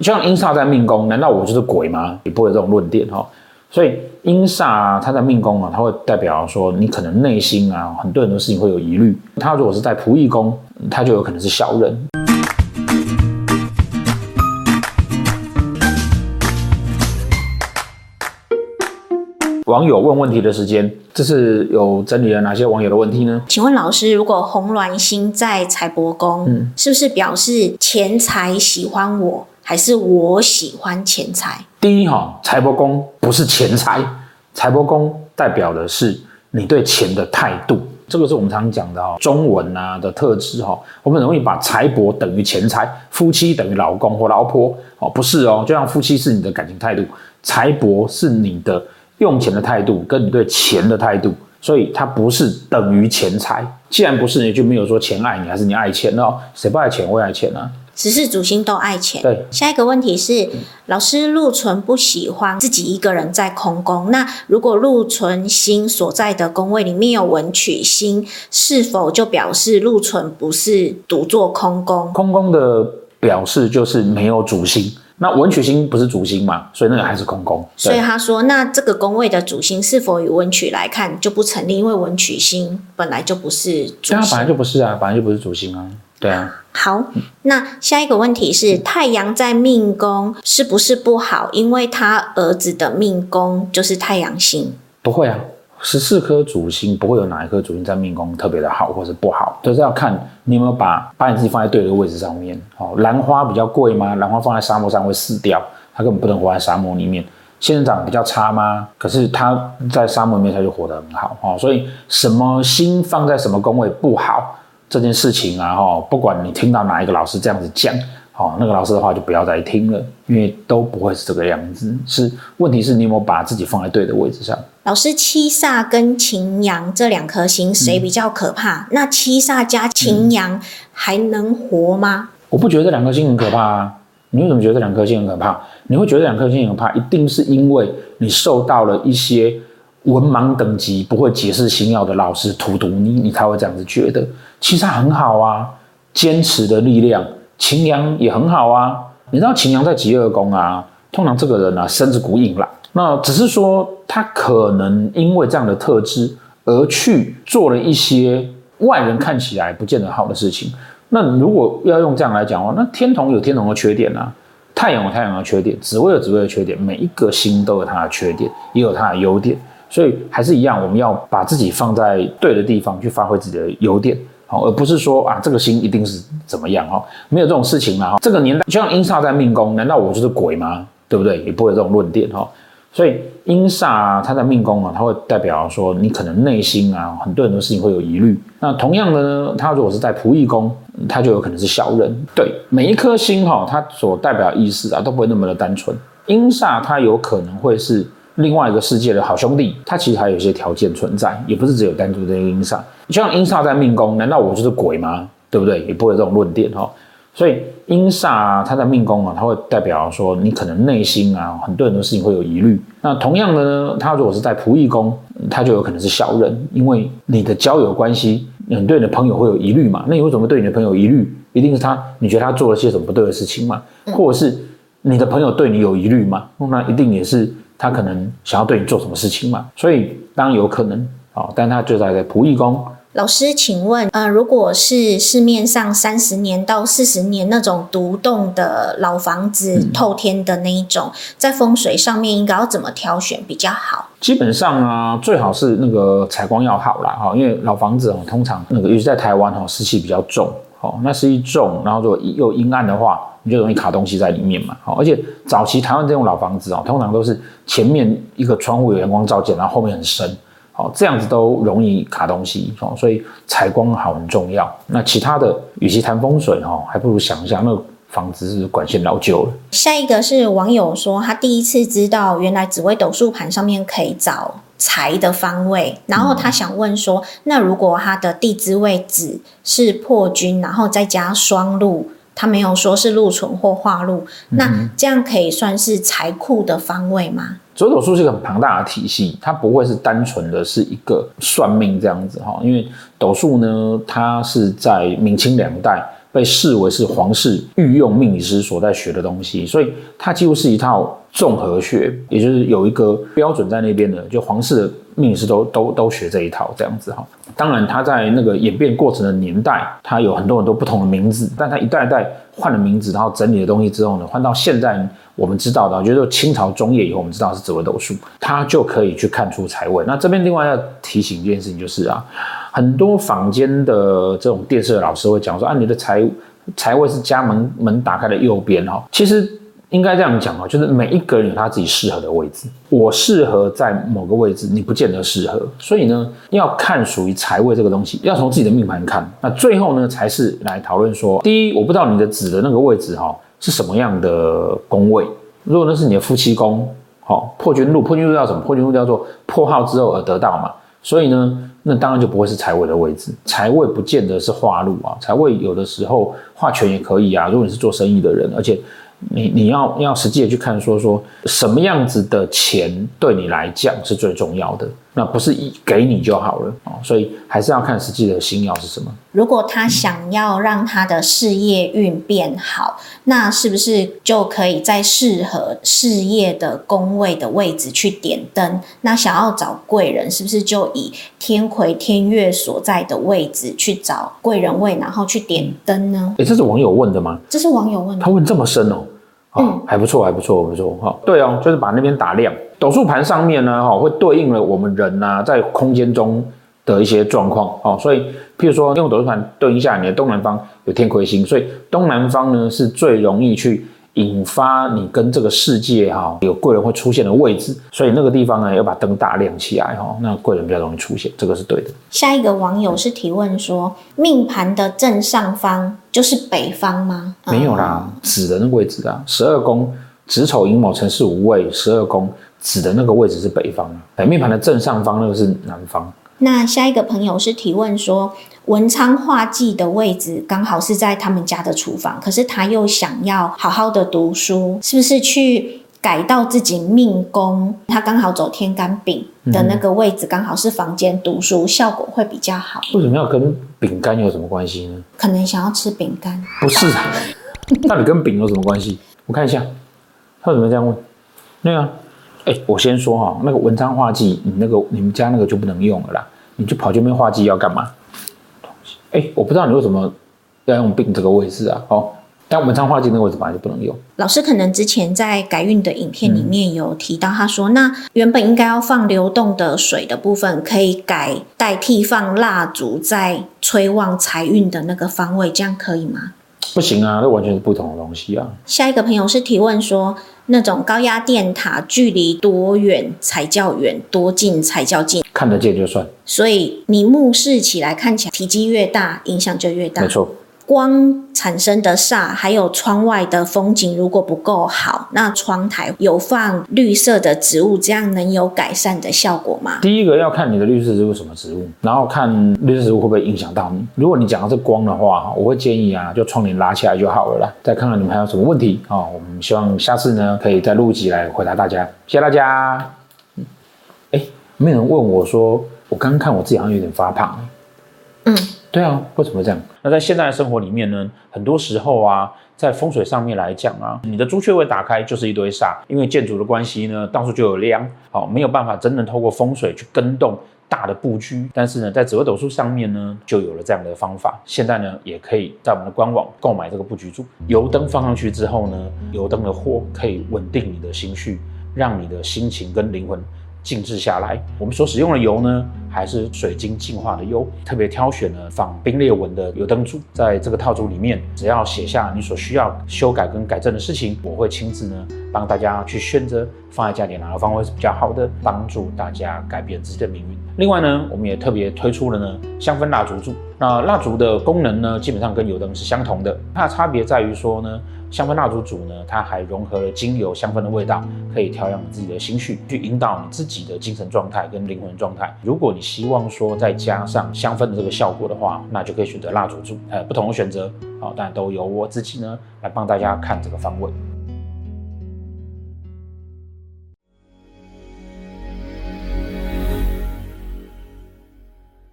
像阴煞在命宫，难道我就是鬼吗？也不会有这种论点哈。所以阴煞它在命宫啊，它会代表说你可能内心啊，很多很多事情会有疑虑。它如果是在仆役宫，它就有可能是小人。网友问问题的时间，这是有整理了哪些网友的问题呢？请问老师，如果红鸾星在财帛宫，嗯，是不是表示钱财喜欢我？还是我喜欢钱财。第一哈，财帛宫不是钱财，财帛宫代表的是你对钱的态度。这个是我们常讲的哦，中文啊的特质哈。我们容易把财帛等于钱财，夫妻等于老公或老婆哦，不是哦。就像夫妻是你的感情态度，财帛是你的用钱的态度，跟你对钱的态度，所以它不是等于钱财。既然不是，你就没有说钱爱你还是你爱钱哦？谁不爱钱？我也爱钱啊。十四主星都爱钱。对，下一个问题是，老师禄存不喜欢自己一个人在空宫，那如果禄存星所在的宫位里面有文曲星，是否就表示禄存不是独坐空宫？空宫的表示就是没有主星，那文曲星不是主星嘛，所以那个还是空宫。所以他说，那这个宫位的主星是否与文曲来看就不成立，因为文曲星本来就不是主星。它本来就不是啊，本来就不是主星啊。对啊，好，那下一个问题是太阳在命宫是不是不好？因为他儿子的命宫就是太阳星。不会啊，十四颗主星不会有哪一颗主星在命宫特别的好或是不好，就是要看你有没有把把你自己放在对的位置上面。哦，兰花比较贵吗？兰花放在沙漠上会死掉，它根本不能活在沙漠里面。仙人掌比较差吗？可是它在沙漠里面它就活得很好。哦，所以什么星放在什么宫位不好？这件事情啊，哈，不管你听到哪一个老师这样子讲，好，那个老师的话就不要再听了，因为都不会是这个样子。是问题是你有没有把自己放在对的位置上？老师，七煞跟擎羊这两颗星谁比较可怕？嗯、那七煞加擎羊还能活吗？我不觉得这两颗星很可怕啊。你为什么觉得这两颗星很可怕？你会觉得这两颗星很可怕，一定是因为你受到了一些。文盲等级不会解释星耀的老师荼毒你，你才会这样子觉得。七煞很好啊，坚持的力量。擎羊也很好啊，你知道擎羊在疾厄宫啊，通常这个人啊身子骨硬朗，那只是说他可能因为这样的特质而去做了一些外人看起来不见得好的事情。那如果要用这样来讲的话，那天同有天同的缺点啊，太阳有太阳的缺点，紫微有紫微的缺点，每一个星都有它的缺点，也有它的优点。所以还是一样，我们要把自己放在对的地方去发挥自己的优点，而不是说啊这个星一定是怎么样哈，没有这种事情嘛哈。这个年代就像阴煞在命宫，难道我就是鬼吗？对不对？也不会有这种论点哈。所以阴煞它在命宫啊，它会代表说你可能内心啊很多很多事情会有疑虑。那同样的呢，它如果是在仆役宫，它就有可能是小人。对，每一颗星哈，它所代表意思啊都不会那么的单纯。阴煞它有可能会是。另外一个世界的好兄弟，他其实还有一些条件存在，也不是只有单独的阴煞。就像阴煞在命宫，难道我就是鬼吗？对不对？也不会有这种论点哈。所以阴煞它在命宫啊，它会代表说你可能内心啊很多很多事情会有疑虑。那同样的呢，它如果是在仆役宫，它就有可能是小人，因为你的交友关系，你对你的朋友会有疑虑嘛。那你为什么对你的朋友疑虑？一定是他，你觉得他做了些什么不对的事情嘛？或者是你的朋友对你有疑虑吗？那一定也是。他可能想要对你做什么事情嘛，所以当然有可能啊，但他就在在仆役宫。老师，请问，呃，如果是市面上三十年到四十年那种独栋的老房子，嗯、透天的那一种，在风水上面应该要怎么挑选比较好？基本上啊，最好是那个采光要好啦，哈，因为老房子哦，通常那个尤其在台湾哈，湿气比较重，哦，那湿气重，然后如果又阴暗的话。你就容易卡东西在里面嘛，好，而且早期台湾这种老房子哦，通常都是前面一个窗户有阳光照进，然后后面很深，好，这样子都容易卡东西哦，所以采光好很重要。那其他的，与其谈风水哦，还不如想一下那个房子是管线老旧了。下一个是网友说，他第一次知道原来紫微斗数盘上面可以找财的方位，然后他想问说，嗯、那如果他的地支位置是破军，然后再加双禄。他没有说是禄存或化禄，那这样可以算是财库的方位吗？走斗数是一个很庞大的体系，它不会是单纯的是一个算命这样子哈，因为斗术呢，它是在明清两代被视为是皇室御用命理师所在学的东西，所以它几乎是一套综合学，也就是有一个标准在那边的，就皇室的命理师都都都学这一套这样子哈。当然，他在那个演变过程的年代，他有很多很多不同的名字，但他一代一代换了名字，然后整理的东西之后呢，换到现在我们知道的，就是清朝中叶以后，我们知道是紫微斗数，他就可以去看出财位。那这边另外要提醒一件事情就是啊，很多坊间的这种电视的老师会讲说啊，你的财财位是家门门打开的右边哈，其实。应该这样讲啊，就是每一个人有他自己适合的位置。我适合在某个位置，你不见得适合。所以呢，要看属于财位这个东西，要从自己的命盘看。那最后呢，才是来讨论说，第一，我不知道你的子的那个位置哈是什么样的宫位。如果那是你的夫妻宫，好，破军禄，破军禄叫什么？破军禄叫做破耗之后而得到嘛。所以呢，那当然就不会是财位的位置。财位不见得是化禄啊，财位有的时候化权也可以啊。如果你是做生意的人，而且。你你要要实际的去看说，说说什么样子的钱对你来讲是最重要的，那不是一给你就好了哦，所以还是要看实际的星耀是什么。如果他想要让他的事业运变好，那是不是就可以在适合事业的宫位的位置去点灯？那想要找贵人，是不是就以天魁天月所在的位置去找贵人位，然后去点灯呢？哎，这是网友问的吗？这是网友问的，他问这么深哦。嗯，还不错，还不错，不错哈。对哦，就是把那边打亮。斗数盘上面呢，哈，会对应了我们人呐、啊，在空间中的一些状况。哦，所以，譬如说用斗数盘对应下，你的东南方有天魁星，所以东南方呢是最容易去。引发你跟这个世界哈有贵人会出现的位置，所以那个地方呢要把灯大亮起来哈，那贵人比较容易出现，这个是对的。下一个网友是提问说，命盘的正上方就是北方吗？没有啦，子的那个位置啊，十二宫子丑寅卯辰巳午未，十二宫子的那个位置是北方啊，命盘的正上方那个是南方。那下一个朋友是提问说。文昌画技的位置刚好是在他们家的厨房，可是他又想要好好的读书，是不是去改到自己命宫？他刚好走天干丙的那个位置，刚好是房间读书，效果会比较好。为什么要跟饼干有什么关系呢？可能想要吃饼干。不是啊，到底跟饼有什么关系？我看一下，他为什么这样问？对啊，哎，我先说哈，那个文昌画忌，你那个你们家那个就不能用了啦，你就跑这边画忌要干嘛？哎，我不知道你为什么要用病这个位置啊？哦，但文昌画忌那个位置本来就不能用。老师可能之前在改运的影片里面有提到，他说、嗯、那原本应该要放流动的水的部分，可以改代替放蜡烛在催旺财运的那个方位，这样可以吗？不行啊，那完全是不同的东西啊。下一个朋友是提问说，那种高压电塔距离多远才叫远，多近才叫近？看得见就算。所以你目视起来看起来体积越大，影响就越大。没错。光产生的煞，还有窗外的风景如果不够好，那窗台有放绿色的植物，这样能有改善的效果吗？第一个要看你的绿色植物什么植物，然后看绿色植物会不会影响到你。如果你讲的是光的话，我会建议啊，就窗帘拉起来就好了啦。再看看你们还有什么问题啊、哦？我们希望下次呢可以再录一集来回答大家。谢谢大家。哎，没有人问我说，我刚刚看我自己好像有点发胖。嗯。对啊，为什么这样？那在现在的生活里面呢，很多时候啊，在风水上面来讲啊，你的朱雀位打开就是一堆煞，因为建筑的关系呢，到处就有梁，好，没有办法真正透过风水去跟动大的布局。但是呢，在紫微斗数上面呢，就有了这样的方法。现在呢，也可以在我们的官网购买这个布局柱，油灯放上去之后呢，油灯的火可以稳定你的心绪，让你的心情跟灵魂。静置下来，我们所使用的油呢，还是水晶净化的优，特别挑选了仿冰裂纹的油灯柱。在这个套组里面，只要写下你所需要修改跟改正的事情，我会亲自呢帮大家去选择放在家里哪个方位是比较好的，帮助大家改变自己的命运。另外呢，我们也特别推出了呢香氛蜡烛柱。那蜡烛的功能呢，基本上跟油灯是相同的，它的差别在于说呢。香氛蜡烛组呢，它还融合了精油香氛的味道，可以调养自己的心绪，去引导你自己的精神状态跟灵魂状态。如果你希望说再加上香氛的这个效果的话，那就可以选择蜡烛组。呃，不同的选择，好，但都由我自己呢来帮大家看这个方位。